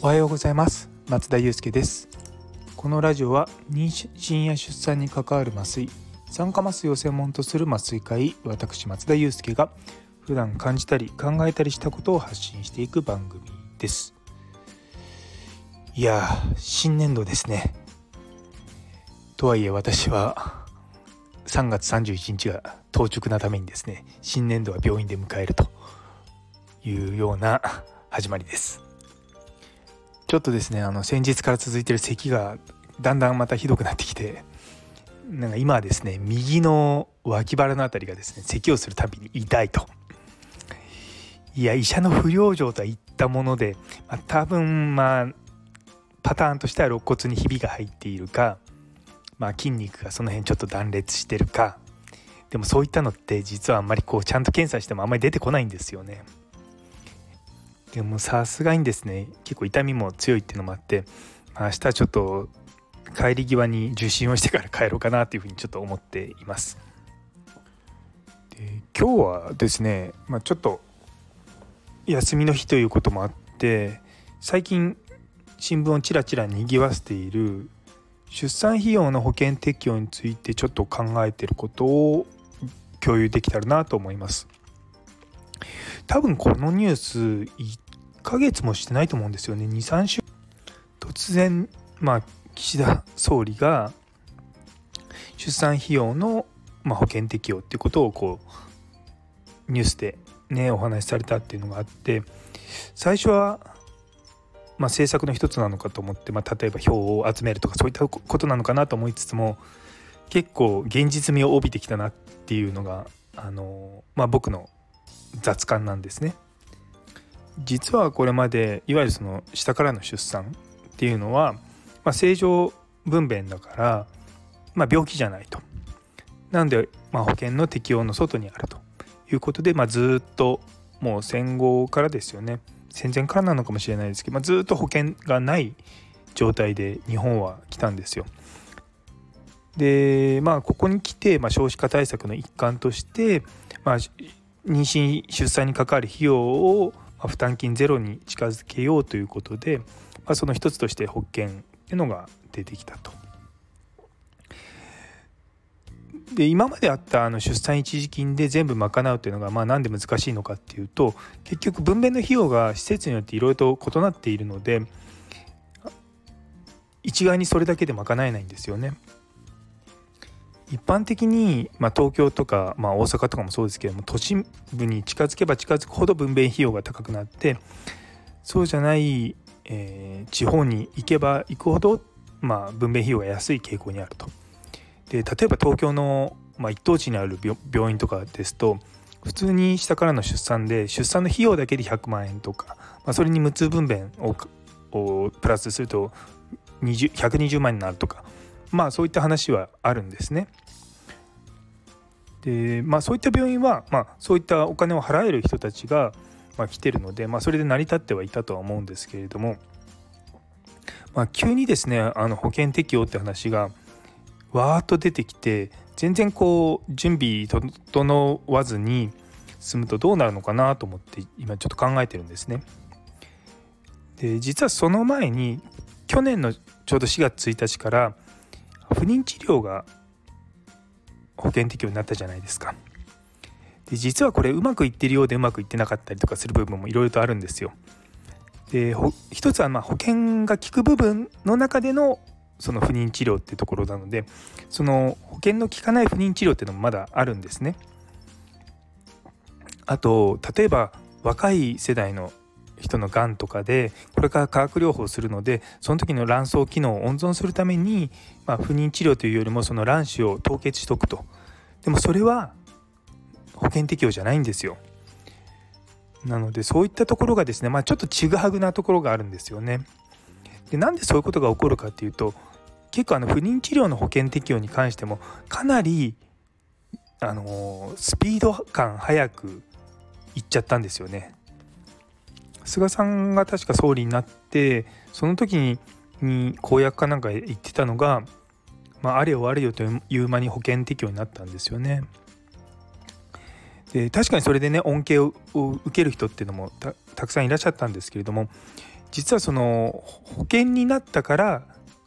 おはようございます。松田祐介です。このラジオは妊娠や出産に関わる麻酔酸化麻酔を専門とする麻酔科医私松田祐介が普段感じたり考えたりしたことを発信していく番組です。いや新年度ですね。とはいえ私は3月31日が当直なためにですね新年度は病院で迎えるというような始まりです。ちょっとですねあの先日から続いてる咳がだんだんまたひどくなってきてなんか今はですね右の脇腹の辺りがですね咳をするたびに痛いといや医者の不良状とはいったもので、まあ、多分まあパターンとしては肋骨にひびが入っているか、まあ、筋肉がその辺ちょっと断裂してるかでもそういったのって実はあんまりこうちゃんと検査してもあんまり出てこないんですよね。でもさすがにですね結構痛みも強いっていうのもあって、まあ、明日ちょっと帰り際に受診をしてから帰ろうかなというふうにちょっと思っています。で今日はですね、まあ、ちょっと休みの日ということもあって最近新聞をちらちらにぎわせている出産費用の保険適用についてちょっと考えてることを共有できたらなと思います。多分このニュース1ヶ月もしてないと思うんですよね。23週。突然まあ岸田総理が出産費用の、まあ、保険適用っていうことをこうニュースでねお話しされたっていうのがあって最初はまあ、政策の一つなのかと思って、まあ、例えば票を集めるとかそういったことなのかなと思いつつも結構現実味を帯びてきたなっていうのがあの、まあ、僕の雑感なんですね。実はこれまでいわゆるその下からの出産っていうのは、まあ、正常分娩だから、まあ、病気じゃないと。なので、まあ、保険の適用の外にあるということで、まあ、ずっともう戦後からですよね戦前からなのかもしれないですけど、まあ、ずっと保険がない状態で日本は来たんですよ。でまあここに来て、まあ、少子化対策の一環として、まあ、妊娠出産にかかる費用を負担金ゼロに近づけようということで、まあ、その一つとして保険っていうのが出てきたと。で今まであったあの出産一時金で全部賄うっていうのがまあなんで難しいのかっていうと結局分娩の費用が施設によっていろいろと異なっているので一概にそれだけで賄えないんですよね。一般的に、まあ、東京とか、まあ、大阪とかもそうですけども都心部に近づけば近づくほど分娩費用が高くなってそうじゃない、えー、地方に行けば行くほど、まあ、分娩費用が安い傾向にあると。で例えば東京の、まあ、一等地にある病院とかですと普通に下からの出産で出産の費用だけで100万円とか、まあ、それに無痛分娩ををプラスすると120万円になるとかまあそういった話はあるんですね。でまあそういった病院は、まあ、そういったお金を払える人たちが、まあ、来てるので、まあ、それで成り立ってはいたとは思うんですけれども、まあ、急にですねあの保険適用って話がわーっと出てきて全然こう準備整わずに進むとどうなるのかなと思って今ちょっと考えてるんですね。で実はその前に去年のちょうど4月1日から不妊治療が保険適用になったじゃないですか。で実はこれうまくいってるようでうまくいってなかったりとかする部分もいろいろとあるんですよ。で一つはま保険が効く部分の中でのその不妊治療ってところなのでその保険の効かない不妊治療っていうのもまだあるんですね。あと例えば若い世代の人のがんとかでこれから化学療法をするのでその時の卵巣機能を温存するために、まあ、不妊治療というよりもその卵子を凍結しとくと。でもそれは保険適用じゃないんですよ。なのでそういったところがですね、まあ、ちょっとちぐはぐなところがあるんですよね。でなんでそういうことが起こるかっていうと結構あの不妊治療の保険適用に関してもかなりあのスピード感早くいっちゃったんですよね。菅さんが確か総理になってその時にに公約かなんか言ってたのが、まあ、あれよあれよという間に保険適用になったんですよね。で確かにそれでね恩恵を受ける人っていうのもたくさんいらっしゃったんですけれども実はその保険になったから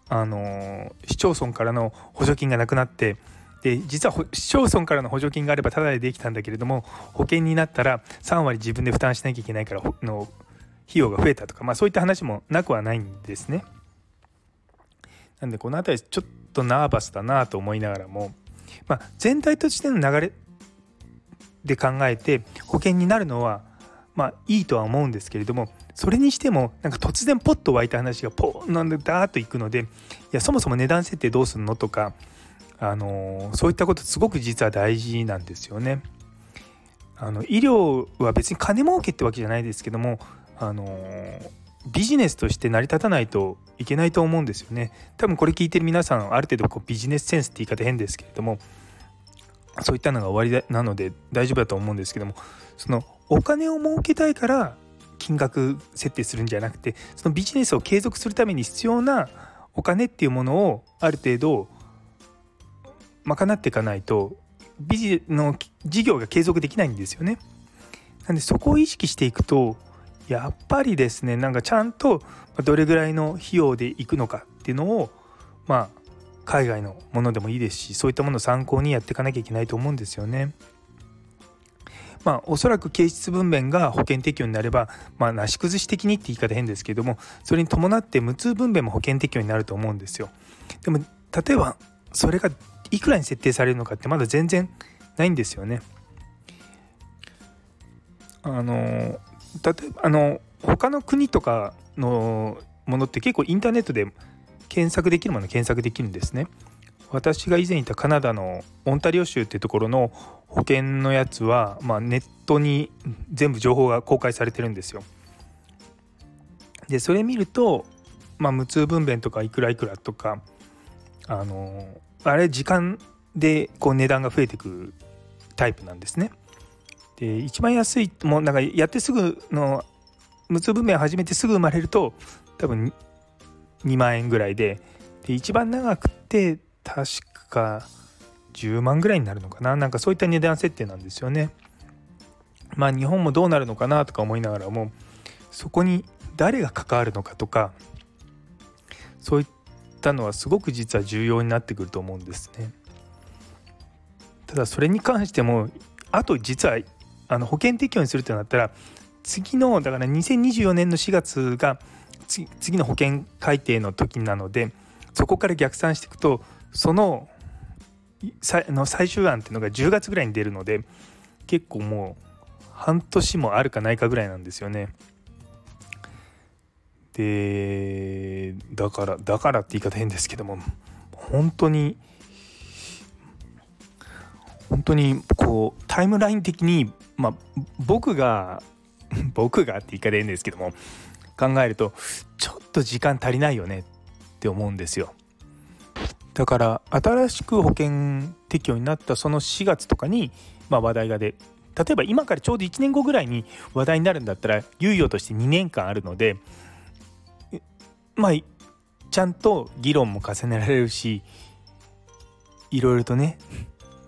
あの市町村からの補助金がなくなってで実は市町村からの補助金があればタダでできたんだけれども保険になったら3割自分で負担しなきゃいけないからの費用が増えたとか、まあ、そういった話もなくはないんですね。なんでこの辺りちょっとナーバスだなと思いながらも、まあ、全体としての流れで考えて保険になるのはまあいいとは思うんですけれどもそれにしてもなんか突然ポッと湧いた話がポーンなんでダーッといくのでいやそもそも値段設定どうするのとか、あのそういったことすごく実は大事なんですよね。あの医療は別に金儲けってわけじゃないですけども、あのビジネスとして成り立たないといけないと思うんですよね。多分これ聞いてる皆さんある程度こうビジネスセンスって言い方変ですけれどもそういったのが終わりなので大丈夫だと思うんですけどもそのお金を儲けたいから金額設定するんじゃなくてそのビジネスを継続するために必要なお金っていうものをある程度賄っていかないとビジの事業が継続できないんですよね。なんでそこを意識していくとやっぱりですねなんかちゃんとどれぐらいの費用でいくのかっていうのをまあ海外のものでもいいですしそういったものを参考にやっていかなきゃいけないと思うんですよね。まあおそらく形質分娩が保険適用になれば、まあ、なし崩し的にって言い方変ですけどもそれに伴って無痛分娩も保険適用になると思うんですよ。でも例えばそれがいくらに設定されるのかってまだ全然ないんですよね。あの例えばあの他の国とかのものって結構インターネットで検索できるもの検索できるんですね。私が以前いたカナダのオンタリオ州っていうところの保険のやつは、まあ、ネットに全部情報が公開されてるんですよ。でそれ見ると、まあ、無痛分娩とかいくらいくらとかあのあれ時間でこう値段が増えてくタイプなんですね。で一番安いもうなんかやってすぐの無痛分娩始めてすぐ生まれると多分2万円ぐらいでで一番長くて確か10万ぐらいになるのかななんかそういった値段設定なんですよね。まあ日本もどうなるのかなとか思いながらもそこに誰が関わるのかとかそういったのはすごく実は重要になってくると思うんですね。ただそれに関してもあと実はあの保険適用にするってなったら次のだから2024年の4月が次の保険改定の時なのでそこから逆算していくとそのの最終案っていうのが10月ぐらいに出るので結構もう半年もあるかないかぐらいなんですよね。でだからだからって言い方変ですけども本当に本当にこうタイムライン的に、まあ、僕が 僕がって言い方変ですけども考えるとちょっと時間足りないよねって思うんですよ。だから新しく保険適用になったその4月とかに、まあ、話題が出例えば今からちょうど1年後ぐらいに話題になるんだったら猶予として2年間あるのでまあちゃんと議論も重ねられるしいろいろとね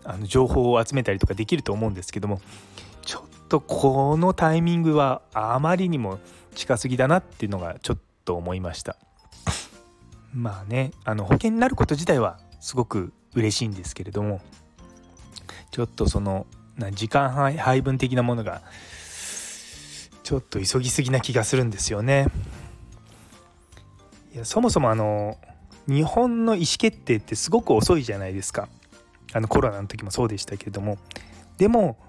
あの情報を集めたりとかできると思うんですけどもとこのタイミングはあまりにも近すぎだなっていうのがちょっと思いました。まあねあの保険になること自体はすごく嬉しいんですけれどもちょっとその時間配分的なものがちょっと急ぎすぎな気がするんですよね。いやそもそもあの日本の意思決定ってすごく遅いじゃないですかあのコロナの時もそうでしたけれどもでも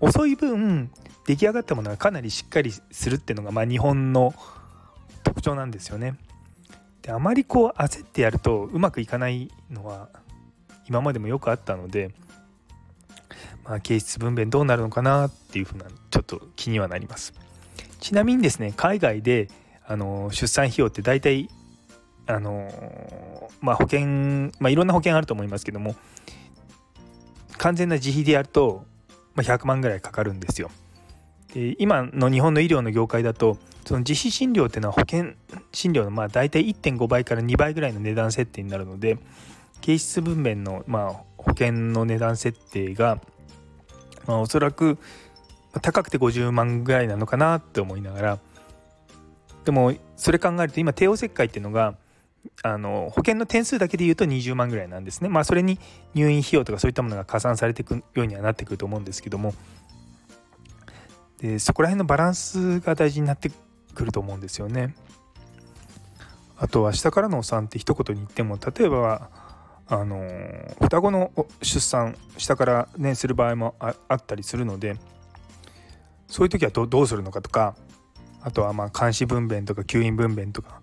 遅い分出来上がったものがかなりしっかりするっていうのがまあ日本の特徴なんですよね。であまりこう焦ってやるとうまくいかないのは今までもよくあったのでまあ形質分娩どうなるのかなっていうふうなちょっと気にはなりますちなみにですね海外であの出産費用って大体あのまあ保険まあいろんな保険あると思いますけども完全な自費でやると、ま、100万ぐらいかかるんですよ。で今の日本の医療の業界だとその自費診療っていうのは保険診療のまあ大体1.5倍から2倍ぐらいの値段設定になるので形質分娩のま保険の値段設定が、まあ、おそらく高くて50万ぐらいなのかなって思いながらでもそれ考えると今帝王切開っていうのがあの保険の点数だけで言うと20万ぐらいなんですね。まあそれに入院費用とかそういったものが加算されていくようにはなってくると思うんですけどもでそこら辺のバランスが大事になってくると思うんですよね。あとは下からのお産って一言に言っても例えばあの双子の出産下からねする場合もあったりするのでそういう時はどうするのかとかあとはまあ監視分娩とか吸引分娩とか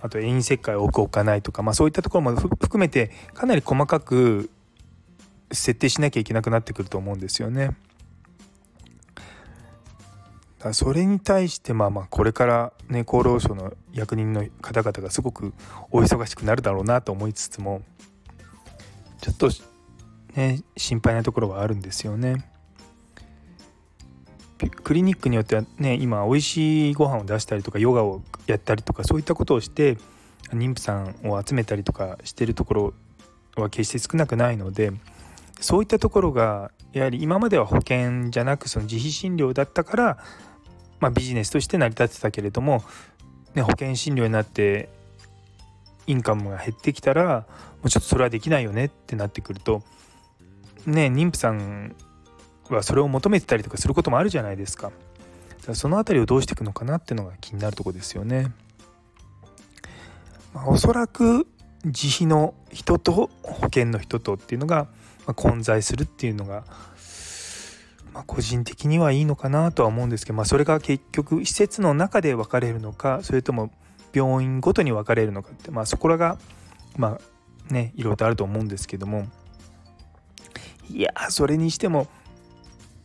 あと遠因切開を置く置かないとか、まあ、そういったところも含めてかなり細かく設定しなきゃいけなくなってくると思うんですよね。だそれに対してまあまあこれからね厚労省の役人の方々がすごくお忙しくなるだろうなと思いつつもちょっとね心配なところはあるんですよね。クリニックによってはね今美味しいご飯を出したりとかヨガをやったりとかそういったことをして妊婦さんを集めたりとかしてるところは決して少なくないのでそういったところがやはり今までは保険じゃなくその自費診療だったからまあ、ビジネスとして成り立ってたけれども、ね、保険診療になってインカムが減ってきたらもうちょっとそれはできないよねってなってくるとね妊婦さんはそれを求めてたりとかすることもあるじゃないですかか。その辺りをどうしていくのかなっていうのが気になるとこですよね。まあ、おそらく自費の人と保険の人とっていうのが混在するっていうのがまあ、個人的にはいいのかなとは思うんですけど、まあ、それが結局施設の中で分かれるのかそれとも病院ごとに分かれるのかって、まあ、そこらがまあねいろいろとあると思うんですけどもいやそれにしても、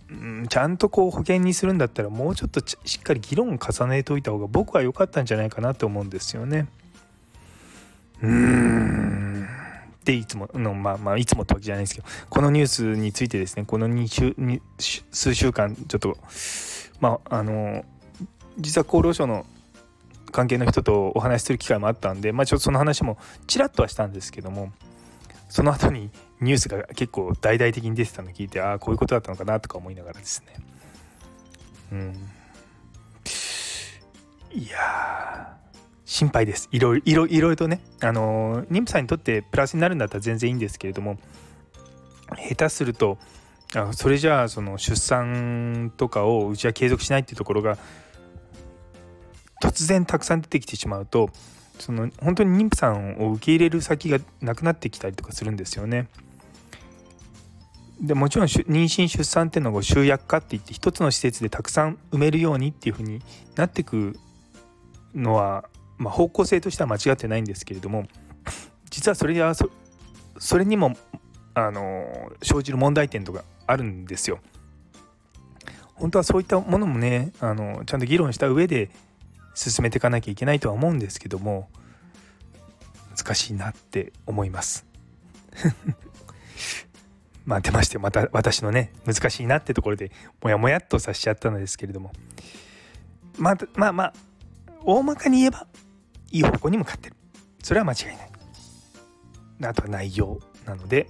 うん、ちゃんとこう保険にするんだったらもうちょっとしっかり議論を重ねておいた方が僕は良かったんじゃないかなと思うんですよね。うーんっていつものまあまあいつもってわけじゃないですけどこのニュースについてですねこの2週に数週間ちょっとまああの実は厚労省の関係の人とお話しする機会もあったんで、まあ、ちょっとその話もちらっとはしたんですけどもその後にニュースが結構大々的に出てたの聞いてああこういうことだったのかなとか思いながらですね。うん。いや心配です。いろいろいろいろとねあの妊婦さんにとってプラスになるんだったら全然いいんですけれども下手するとあそれじゃあその出産とかをうちは継続しないっていうところが突然たくさん出てきてしまうとその本当に妊婦さんを受け入れる先がなくなってきたりとかするんですよね。でもちろん妊娠出産っていうのが集約化って言って一つの施設でたくさん埋めるようにっていうふうになってくのはまあ、方向性としては間違ってないんですけれども 実はそれはそそれにもあの生じる問題点とかあるんですよ。本当はそういったものもねあのちゃんと議論した上で進めていかなきゃいけないとは思うんですけども難しいなって思います。まあ出ましてまた私のね難しいなってところでもやもやっとさしちゃったのですけれども。まあまあまあ大まかに言えばいい方向に向かってる。それは間違いない。あとは内容なので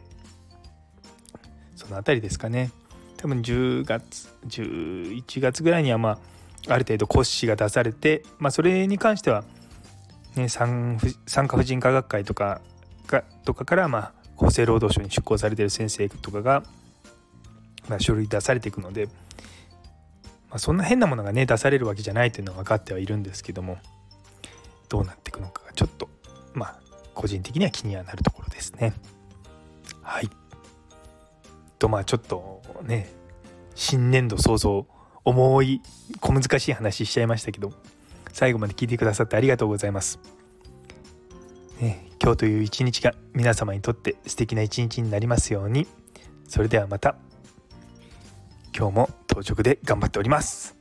その辺りですかね。多分10月11月ぐらいにはまあある程度骨子が出されて、まあ、それに関しては、ね、産産科婦人科学会とかかとかからまあ厚生労働省に出向されてる先生とかが、まあ、書類出されていくので、まあ、そんな変なものがね出されるわけじゃないというのは分かってはいるんですけどもどうなっていくのかがちょっとまあ個人的には気にはなるところですね。はいとまあちょっとね新年度早々重い小難しい話しちゃいましたけど最後まで聞いてくださってありがとうございます。今日という一日が皆様にとって素敵な一日になりますようにそれではまた今日も当直で頑張っております。